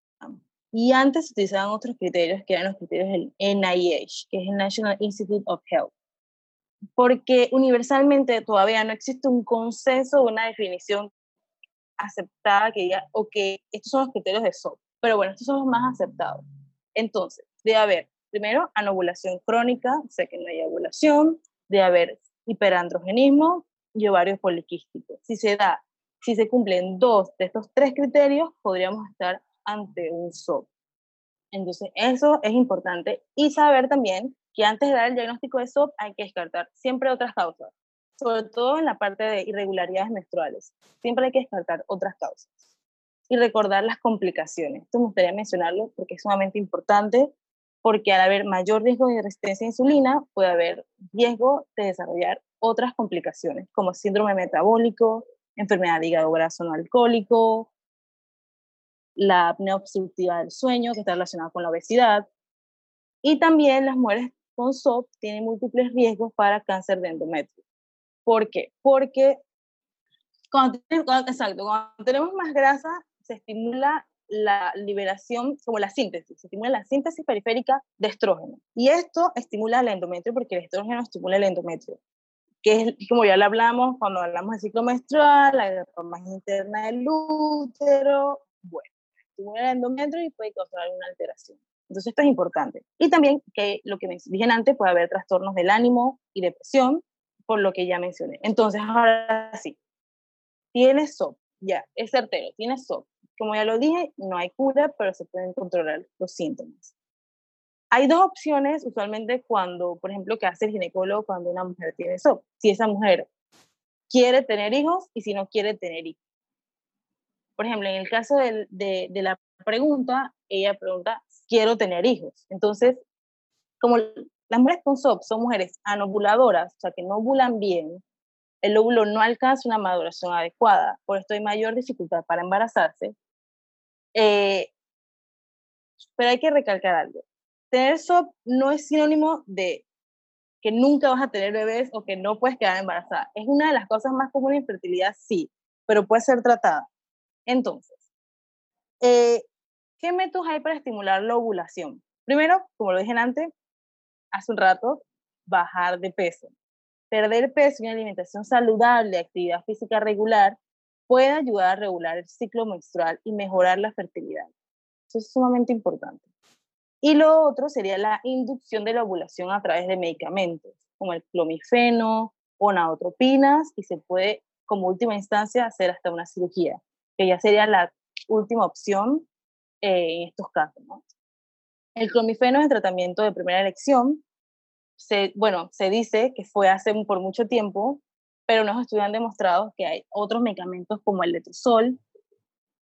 Y antes se utilizaban otros criterios que eran los criterios del NIH, que es el National Institute of Health. Porque universalmente todavía no existe un consenso una definición aceptada que diga, ok, estos son los criterios de SOP. Pero bueno, estos son los más aceptados. Entonces, debe haber, primero, anovulación crónica, o sea que no hay ovulación, debe haber hiperandrogenismo y ovarios poliquísticos. Si se da, si se cumplen dos de estos tres criterios, podríamos estar ante un SOP. Entonces, eso es importante. Y saber también que antes de dar el diagnóstico de SOP hay que descartar siempre otras causas, sobre todo en la parte de irregularidades menstruales. Siempre hay que descartar otras causas. Y recordar las complicaciones. Esto me gustaría mencionarlo porque es sumamente importante, porque al haber mayor riesgo de resistencia a insulina, puede haber riesgo de desarrollar otras complicaciones, como síndrome metabólico, enfermedad de hígado graso no alcohólico, la apnea obstructiva del sueño, que está relacionada con la obesidad. Y también las mujeres con SOP tienen múltiples riesgos para cáncer de endometrio. ¿Por qué? Porque cuando, exacto, cuando tenemos más grasa, se estimula la liberación, como la síntesis, se estimula la síntesis periférica de estrógeno. Y esto estimula el endometrio porque el estrógeno estimula el endometrio, que es, como ya lo hablamos cuando hablamos del ciclo menstrual, la más interna del útero, bueno el endometrio y puede causar alguna alteración. Entonces esto es importante. Y también que lo que dije antes, puede haber trastornos del ánimo y depresión, por lo que ya mencioné. Entonces ahora sí, tienes SOP, ya, es certero, tienes SOP. Como ya lo dije, no hay cura, pero se pueden controlar los síntomas. Hay dos opciones usualmente cuando, por ejemplo, que hace el ginecólogo cuando una mujer tiene SOP. Si esa mujer quiere tener hijos y si no quiere tener hijos por ejemplo, en el caso de, de, la pregunta, ella pregunta, quiero tener hijos. Entonces, como las mujeres con SOP son mujeres anovuladoras, o sea, que no ovulan bien, el óvulo no alcanza una maduración adecuada, por esto hay mayor dificultad para embarazarse. Eh, pero hay que recalcar algo. Tener SOP no es sinónimo de que nunca vas a tener bebés o que no puedes quedar embarazada. Es una de las cosas más comunes en fertilidad, sí, pero puede ser tratada. Entonces, eh, ¿qué métodos hay para estimular la ovulación? Primero, como lo dije antes, hace un rato, bajar de peso. Perder peso y una alimentación saludable, actividad física regular, puede ayudar a regular el ciclo menstrual y mejorar la fertilidad. Eso es sumamente importante. Y lo otro sería la inducción de la ovulación a través de medicamentos, como el clomifeno o naotropinas, y se puede, como última instancia, hacer hasta una cirugía que ya sería la última opción eh, en estos casos. El clomifeno es el tratamiento de primera elección. Se, bueno, se dice que fue hace por mucho tiempo, pero los estudios han demostrado que hay otros medicamentos como el letrozol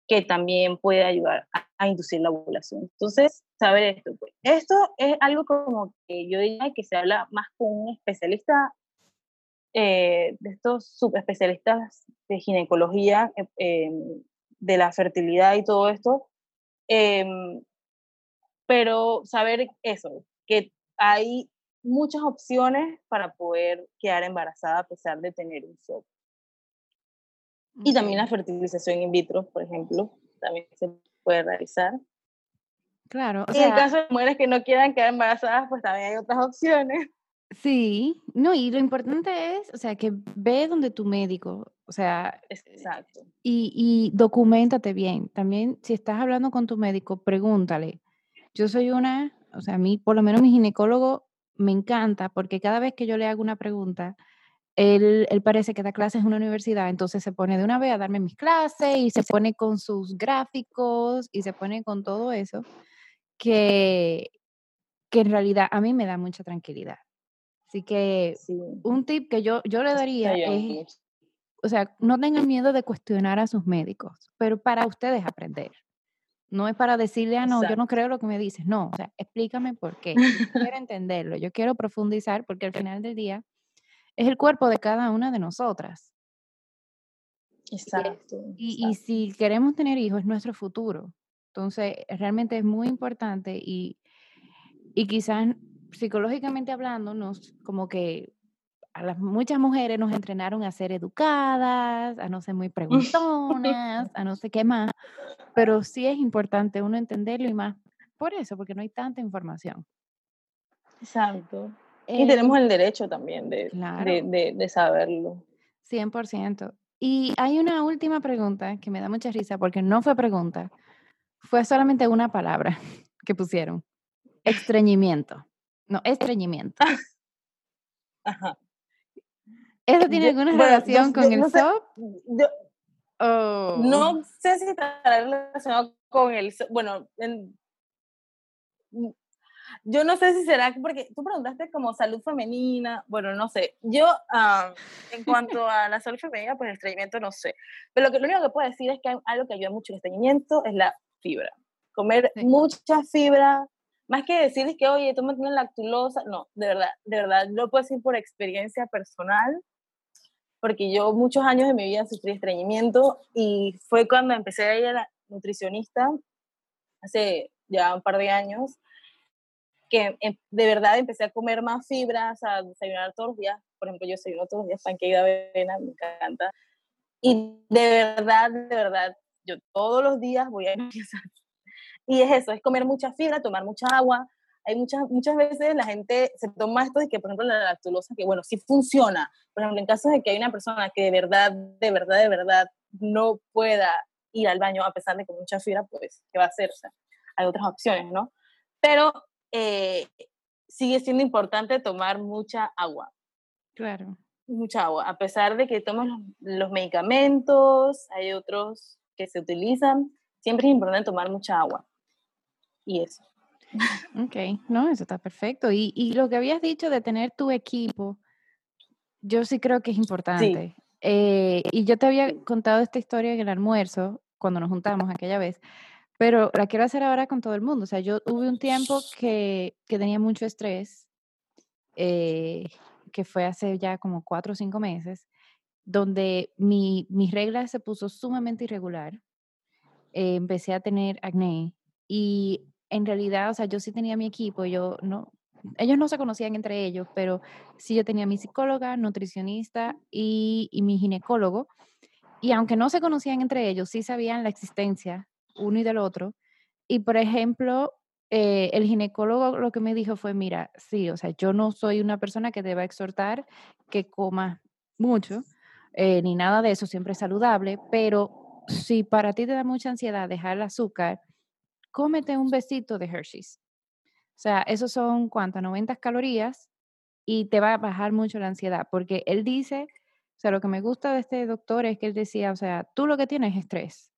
que también puede ayudar a, inducir la ovulación. Entonces, saber esto. Pues. Esto es algo como que yo diría que se habla más con un especialista eh, de estos subespecialistas de ginecología, eh, em, de la fertilidad y todo esto, em, pero saber eso, que hay muchas opciones para poder quedar embarazada a pesar de tener un SOP. Y también la fertilización in vitro, por ejemplo, también se puede realizar. Claro. y en el caso de mujeres que no quieran quedar embarazadas, pues también hay otras opciones. Sí, no, y lo importante es, o sea, que ve donde tu médico, o sea, exacto. Y, y documentate bien. También, si estás hablando con tu médico, pregúntale. Yo soy una, o sea, a mí, por lo menos mi ginecólogo me encanta porque cada vez que yo le hago una pregunta, él, él, parece que da clases en una universidad, entonces se pone de una vez a darme mis clases y se pone con sus gráficos y se pone con todo eso, que, que en realidad a mí me da mucha tranquilidad. Así que un tip que yo, yo le daría es, o sea, no tengan miedo de cuestionar a sus médicos, pero para ustedes aprender. No es para decirle, ah, no, yo no creo lo que me dices. No, o sea, explícame por qué. Yo quiero [laughs] entenderlo, yo quiero profundizar porque al final del día es el cuerpo de cada una de nosotras. Exacto. Y, y si queremos tener hijos, es nuestro futuro. Entonces, realmente es muy importante y Y quizás psicológicamente hablando, nos como que a las muchas mujeres nos entrenaron a ser educadas, a no ser muy preguntonas, a no sé qué más, pero sí es importante uno entenderlo y más por eso, porque no hay tanta información. Exacto. y tenemos em el derecho también de, de, de, de saberlo. 100%. Y hay una última pregunta que me da mucha risa porque no fue pregunta, fue solamente una palabra [laughs] que pusieron. [laughs] Estreñimiento. No, estreñimiento. [laughs] Ajá. ¿Eso tiene alguna relación con el no SOP? No sé si está relacionado con el SOP. Bueno, yo no sé si será porque tú preguntaste como salud femenina, bueno, no sé. Yo, en cuanto a la salud femenina, pues el estreñimiento no sé. Pero lo, que, lo único que puedo decir es que algo que ayuda mucho el estreñimiento es la fibra. Comer mucha fibra, más que decir que, oye, tú mantienes lactulosa, no, de verdad, de verdad, lo puedo decir por experiencia personal, porque yo muchos años de mi vida sufrí estreñimiento y fue cuando empecé a ir a la nutricionista, hace ya un par de años, que em, de verdad empecé a comer más fibras, a desayunar todos los días. Por ejemplo, yo desayuno todos los días pancake de avena, me encanta. Y de verdad, de verdad, yo todos los días voy a [laughs] empezar. Y es eso, es comer mucha fibra, tomar mucha agua. Hay muchas, muchas veces la gente se toma esto de que, por ejemplo, la lactulosa, que bueno, sí funciona. Por ejemplo, en casos de que hay una persona que de verdad, de verdad, de verdad no pueda ir al baño a pesar de que mucha fibra, pues, ¿qué va a hacer? O sea, hay otras opciones, ¿no? Pero eh, sigue siendo importante tomar mucha agua. Claro. Mucha agua. A pesar de que tomas los, medicamentos, hay otros que se utilizan, siempre es importante tomar mucha agua. Y eso. Ok, no, eso está perfecto. Y, y, lo que habías dicho de tener tu equipo, yo sí creo que es importante. Eh, y yo te había contado esta historia en el almuerzo, cuando nos juntamos aquella vez, pero la quiero hacer ahora con todo el mundo. O sea, yo hubo un tiempo que, que tenía mucho estrés, eh, que fue hace ya como cuatro o cinco meses, donde mi, mi regla se puso sumamente irregular. Eh, empecé a tener acné y en realidad, o sea, yo sí tenía mi equipo, yo no, ellos no se conocían entre ellos, pero sí yo tenía mi psicóloga, nutricionista y, mi ginecólogo. Y aunque no se conocían entre ellos, sí sabían la existencia uno y del otro. Y por ejemplo, eh, el ginecólogo lo que me dijo fue, mira, sí, o sea, yo no soy una persona que deba exhortar que coma mucho, eh, ni nada de eso, siempre es saludable, pero si para ti te da mucha ansiedad dejar el azúcar, cómete un besito de Hershey's. O sea, esos son cuántas, 90 calorías y te va a bajar mucho la ansiedad, porque él dice, o sea, lo que me gusta de este doctor es que él decía, o sea, tú lo que tienes es estrés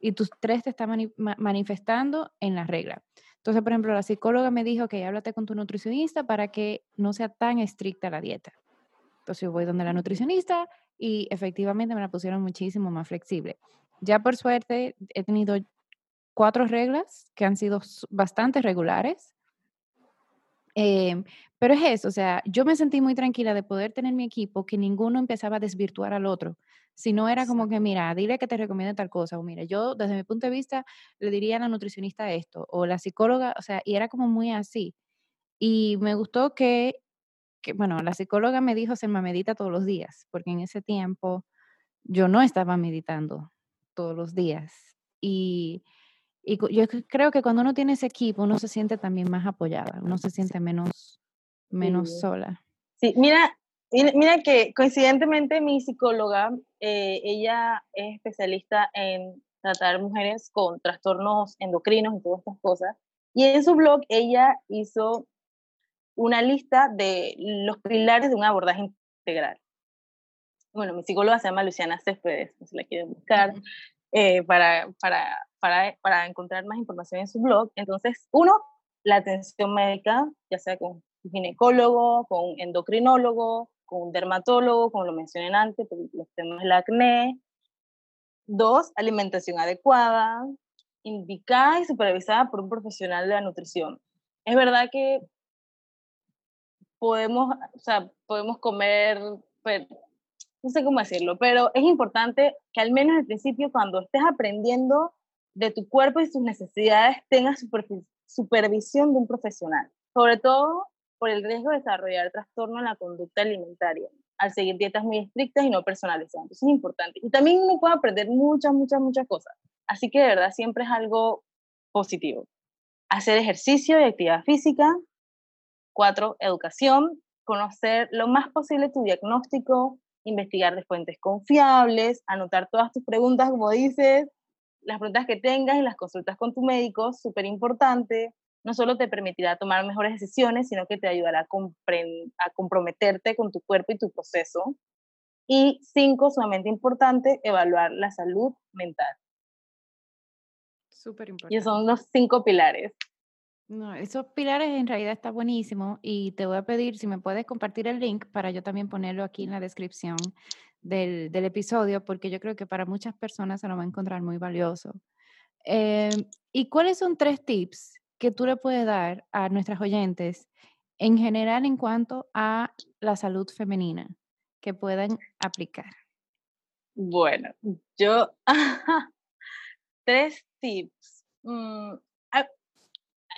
y tus tres te están manifestando en la regla. Entonces, por ejemplo, la psicóloga me dijo que háblate con tu nutricionista para que no sea tan estricta la dieta. Entonces, yo voy donde la nutricionista y efectivamente me la pusieron muchísimo más flexible. Ya por suerte he tenido cuatro reglas que han sido bastante regulares. Em, pero es eso, o sea, yo me sentí muy tranquila de poder tener mi equipo, que ninguno empezaba a desvirtuar al otro. Si no era como que, mira, dile que te recomiende tal cosa, o mira, yo desde mi punto de vista le diría a la nutricionista esto, o la psicóloga, o sea, y era como muy así. Y me gustó que, que bueno, la psicóloga me dijo se me medita todos los días, porque en ese tiempo yo no estaba meditando todos los días. Y, y yo creo que cuando uno tiene ese equipo, uno se siente también más apoyada, uno se siente menos, menos sola. Sí, mira, Mira que coincidentemente mi psicóloga, eh, ella es especialista en tratar mujeres con trastornos endocrinos y todas estas cosas. Y en su blog ella hizo una lista de los pilares de un abordaje integral. Bueno, mi psicóloga se llama Luciana Céspedes, si la quieren buscar, eh, para, para, para, para encontrar más información en su blog. Entonces, uno, la atención médica, ya sea con ginecólogo, con endocrinólogo, con un dermatólogo, como lo mencioné antes, los temas del acné. Dos, alimentación adecuada, indicada y supervisada por un profesional de la nutrición. Es verdad que podemos, o sea, podemos comer, pues, no sé cómo decirlo, pero es importante que al menos al principio, cuando estés aprendiendo de tu cuerpo y sus necesidades, tengas supervisión de un profesional, sobre todo por el riesgo de desarrollar trastorno en la conducta alimentaria al seguir dietas muy estrictas y no personalizadas. Entonces es importante. Y también uno puede aprender muchas, muchas, muchas cosas. Así que de verdad siempre es algo positivo. Hacer ejercicio y actividad física. Cuatro, educación. Conocer lo más posible tu diagnóstico, investigar de fuentes confiables, anotar todas tus preguntas, como dices, las preguntas que tengas y las consultas con tu médico, súper importante. No solo te permitirá tomar mejores decisiones, sino que te ayudará a, a comprometerte con tu cuerpo y tu proceso. Y cinco, sumamente importante, evaluar la salud mental. Súper importante. Y son los cinco pilares. No, esos pilares en realidad está buenísimo y te voy a pedir si me puedes compartir el link para yo también ponerlo aquí en la descripción del, del episodio, porque yo creo que para muchas personas se lo va a encontrar muy valioso. Eh, ¿Y cuáles son tres tips que tú le puedes dar a nuestras oyentes en general en cuanto a la salud femenina que puedan aplicar? Bueno, yo, [laughs] tres tips. Mm,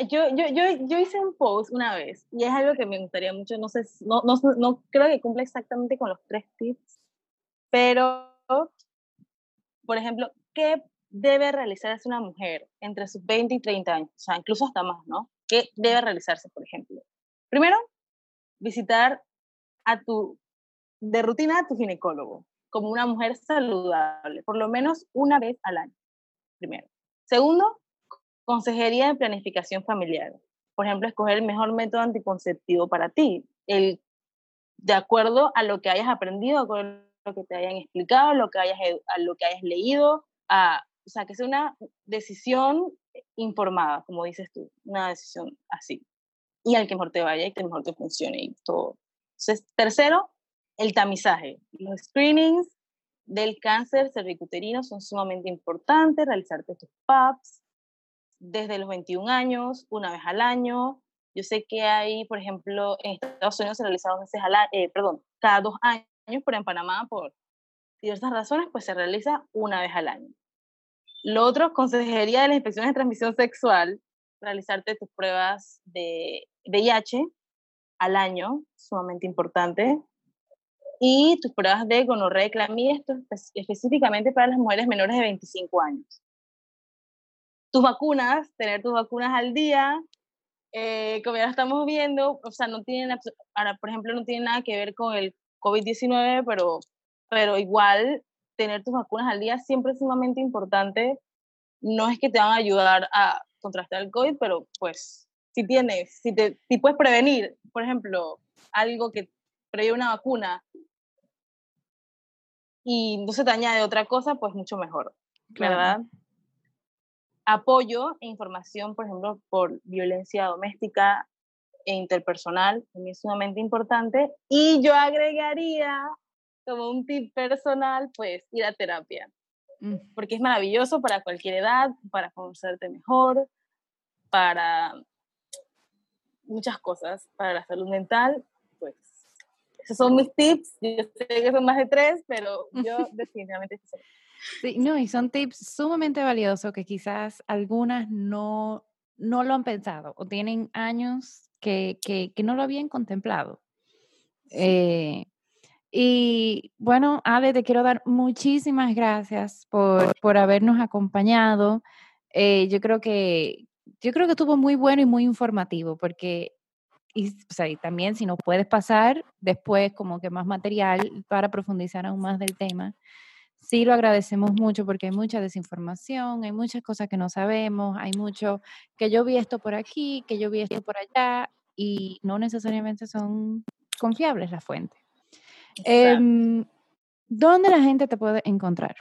yo, yo, yo, yo hice un post una vez y es algo que me gustaría mucho, no sé, no, no, no creo que cumpla exactamente con los tres tips, pero, por ejemplo, ¿qué debe realizarse una mujer entre sus 20 y 30 años? O sea, incluso hasta más, ¿no? ¿Qué debe realizarse, por ejemplo? Primero, visitar a tu, de rutina a tu ginecólogo, como una mujer saludable, por lo menos una vez al año, primero. Segundo, Consejería de planificación familiar. Por ejemplo, escoger el mejor método anticonceptivo para ti, el, de acuerdo a lo que hayas aprendido, a lo que te hayan explicado, lo que hayas, a lo que hayas leído, a, o sea, que sea una decisión informada, como dices tú, una decisión así. Y al que mejor te vaya y que mejor te funcione y todo. Entonces, tercero, el tamizaje. Los screenings del cáncer cervicuterino son sumamente importantes, realizarte tus PAPs, desde los 21 años, una vez al año. Yo sé que hay, por ejemplo, en Estados Unidos se realiza dos veces al año, eh, perdón, cada dos años, pero en Panamá, por diversas razones, pues se realiza una vez al año. Lo otro, consejería de las inspecciones de transmisión sexual, realizarte tus pruebas de VIH al año, sumamente importante, y tus pruebas de gonorrea y clamidia, esto específicamente para las mujeres menores de 25 años tus vacunas, tener tus vacunas al día, eh, como ya estamos viendo, o sea, no tienen, ahora, por ejemplo, no tiene nada que ver con el COVID-19, pero, pero igual tener tus vacunas al día siempre es sumamente importante. No es que te van a ayudar a contrastar el COVID, pero pues si tienes, si, te, si puedes prevenir, por ejemplo, algo que prevé una vacuna y no se te añade otra cosa, pues mucho mejor, ¿verdad? apoyo e información, por ejemplo, por violencia doméstica e interpersonal, también es sumamente importante. Y yo agregaría como un tip personal, pues ir a terapia, mm. porque es maravilloso para cualquier edad, para conocerte mejor, para muchas cosas, para la salud mental, pues esos son mis tips. Yo sé que son más de tres, pero yo [laughs] definitivamente Sí, no, y son tips sumamente valiosos que quizás algunas no, no lo han pensado o tienen años que, que, que no lo habían contemplado. Eh, y bueno, Ale, te quiero dar muchísimas gracias por, por habernos acompañado. Eh, yo creo que yo creo que estuvo muy bueno y muy informativo porque y, o sea, y también si nos puedes pasar después como que más material para profundizar aún más del tema sí lo agradecemos mucho porque hay mucha desinformación, hay muchas cosas que no sabemos, hay mucho que yo vi esto por aquí, que yo vi esto por allá y no necesariamente son confiables las fuentes. Em, ¿Dónde la gente te puede encontrar?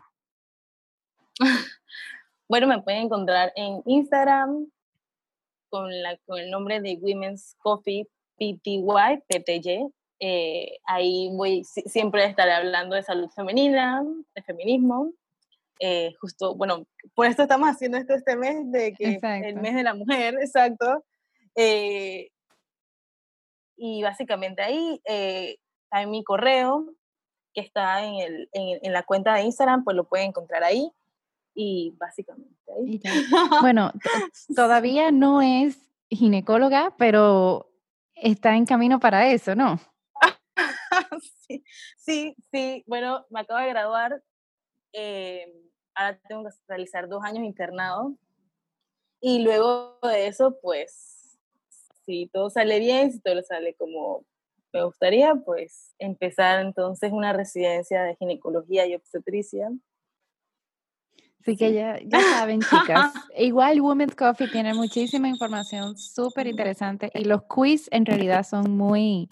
[laughs] bueno, me pueden encontrar en Instagram con, la, con el nombre de Women's Coffee PTY, PTY, eh, ahí voy, siempre estaré hablando de salud femenina, de feminismo. Eh, justo, bueno, por esto estamos haciendo esto este mes, de que el mes de la mujer, exacto. Eh, y básicamente ahí hay mi correo, que está en, el, en, en, la cuenta de Instagram, pues lo pueden encontrar ahí. y básicamente. [laughs] Bueno, todavía no es ginecóloga, pero está en camino para eso, ¿no? [laughs] sí, sí, sí, bueno, me acabo de graduar, eh, ahora tengo que realizar dos años internado y luego de eso, pues, si todo sale bien, si todo sale como me gustaría, pues, empezar entonces una residencia de ginecología y obstetricia. Así que ya, ya saben, chicas. [laughs] Igual Women's Coffee tiene muchísima información súper interesante y los quiz en realidad son muy,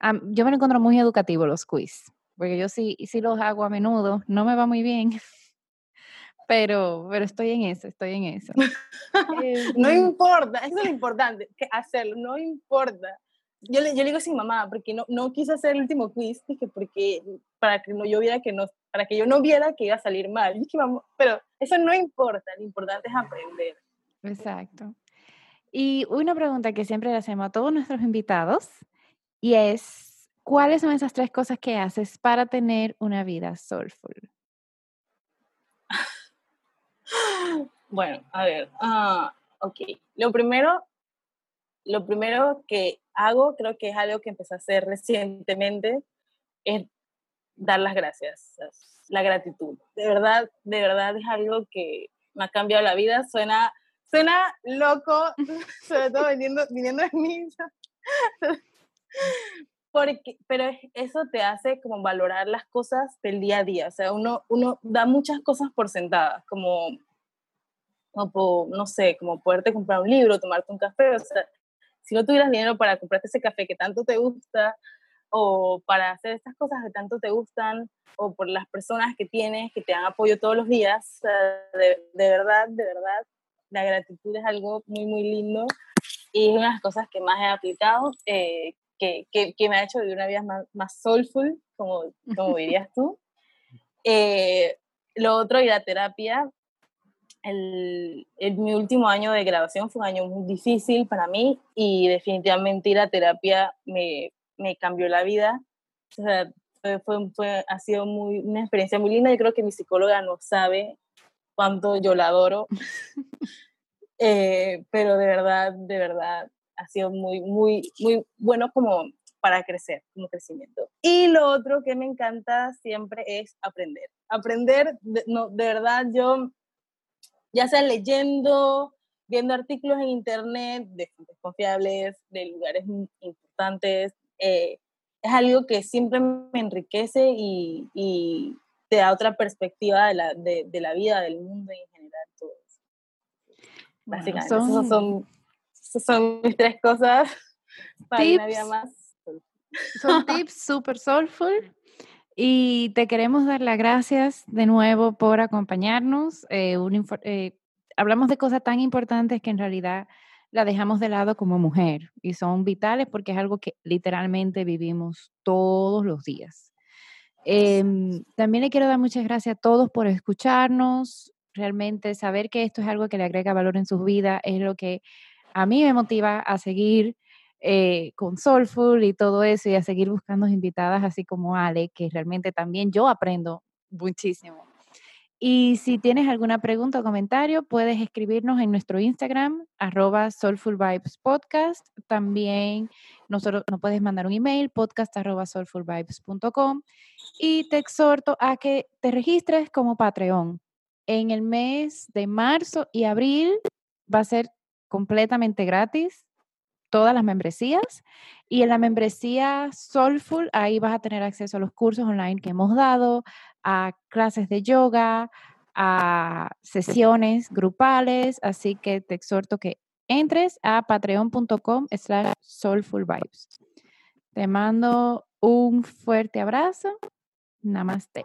yo me lo encuentro muy educativo los quiz, porque yo sí, sí los hago a menudo, no me va muy bien, [laughs] pero, pero estoy en eso, estoy en eso. [laughs] no em, importa, eso es lo importante, que hacerlo, no importa. Yo le, yo le digo mi mamá, porque no, no quise hacer el último quiz, dije, porque para que no, yo viera que no, para que yo no viera que iba a salir mal. Dije, pero eso no importa, lo importante es aprender. Exacto. Y una pregunta que siempre le hacemos a todos nuestros invitados, y es, ¿cuáles son esas tres cosas que haces para tener una vida soulful? [laughs] Bueno, a ver, uh, ok. Lo primero, lo primero que hago, creo que es algo que empecé a hacer recientemente, es dar las gracias, la gratitud. De verdad, de verdad es algo que me ha cambiado la vida. Suena, suena loco, [laughs] sobre todo viniendo, viniendo de mí. [laughs] Porque, pero eso te hace como valorar las cosas del día a día. O sea, uno, uno da muchas cosas por sentadas, como, como, no sé, como poderte comprar un libro, tomarte un café. O sea, si no tuvieras dinero para comprarte ese café que tanto te gusta, o para hacer estas cosas que tanto te gustan, o por las personas que tienes, que te dan apoyo todos los días, de, de verdad, de verdad, la gratitud es algo muy, muy lindo y es una de las cosas que más he aplicado. Eh, que, que, me ha hecho vivir una vida más, más soulful, como, como [laughs] dirías tú. Eh, lo otro, y la terapia. El, mi último año de graduación fue un año muy difícil para mí y definitivamente ir a terapia me, me cambió la vida. O sea, fue, fue, ha sido muy, una experiencia muy linda. Yo creo que mi psicóloga no sabe cuánto yo la adoro. [laughs] Eh, pero de verdad, de verdad, ha sido muy, muy, muy bueno como para crecer, como crecimiento. Y lo otro que me encanta siempre es aprender. Aprender, de, no, de verdad, yo, ya sea leyendo, viendo artículos en internet de fuentes confiables, de lugares importantes, eh, es algo que siempre me enriquece y, y te da otra perspectiva de la, de, de, la vida, del mundo y en general todo eso. Básicamente, esos son son [laughs] mis tres cosas para tips, una vida más. Son [laughs] tips super soulful. Y te queremos dar las gracias de nuevo por acompañarnos. Eh, eh, hablamos de cosas tan importantes que en realidad la dejamos de lado como mujer y son vitales porque es algo que literalmente vivimos todos los días. Em, también le quiero dar muchas gracias a todos por escucharnos. Realmente saber que esto es algo que le agrega valor en sus vidas es lo que a mí me motiva a seguir eh, con Soulful y todo eso y a seguir buscando invitadas así como Ale, que realmente también yo aprendo muchísimo. Y si tienes alguna pregunta o comentario, puedes escribirnos en nuestro Instagram, arroba Soulful Vibes Podcast. También nosotros, nos puedes mandar un email, podcast arroba soulfulvibes.com. Y te exhorto a que te registres como Patreon. En el mes de marzo y abril va a ser completamente gratis todas las membresías. Y en la membresía Soulful, ahí vas a tener acceso a los cursos online que hemos dado, a clases de yoga, a sesiones grupales. Así que te exhorto que entres a patreon.com slash soulfulvibes. Te mando un fuerte abrazo. Namaste.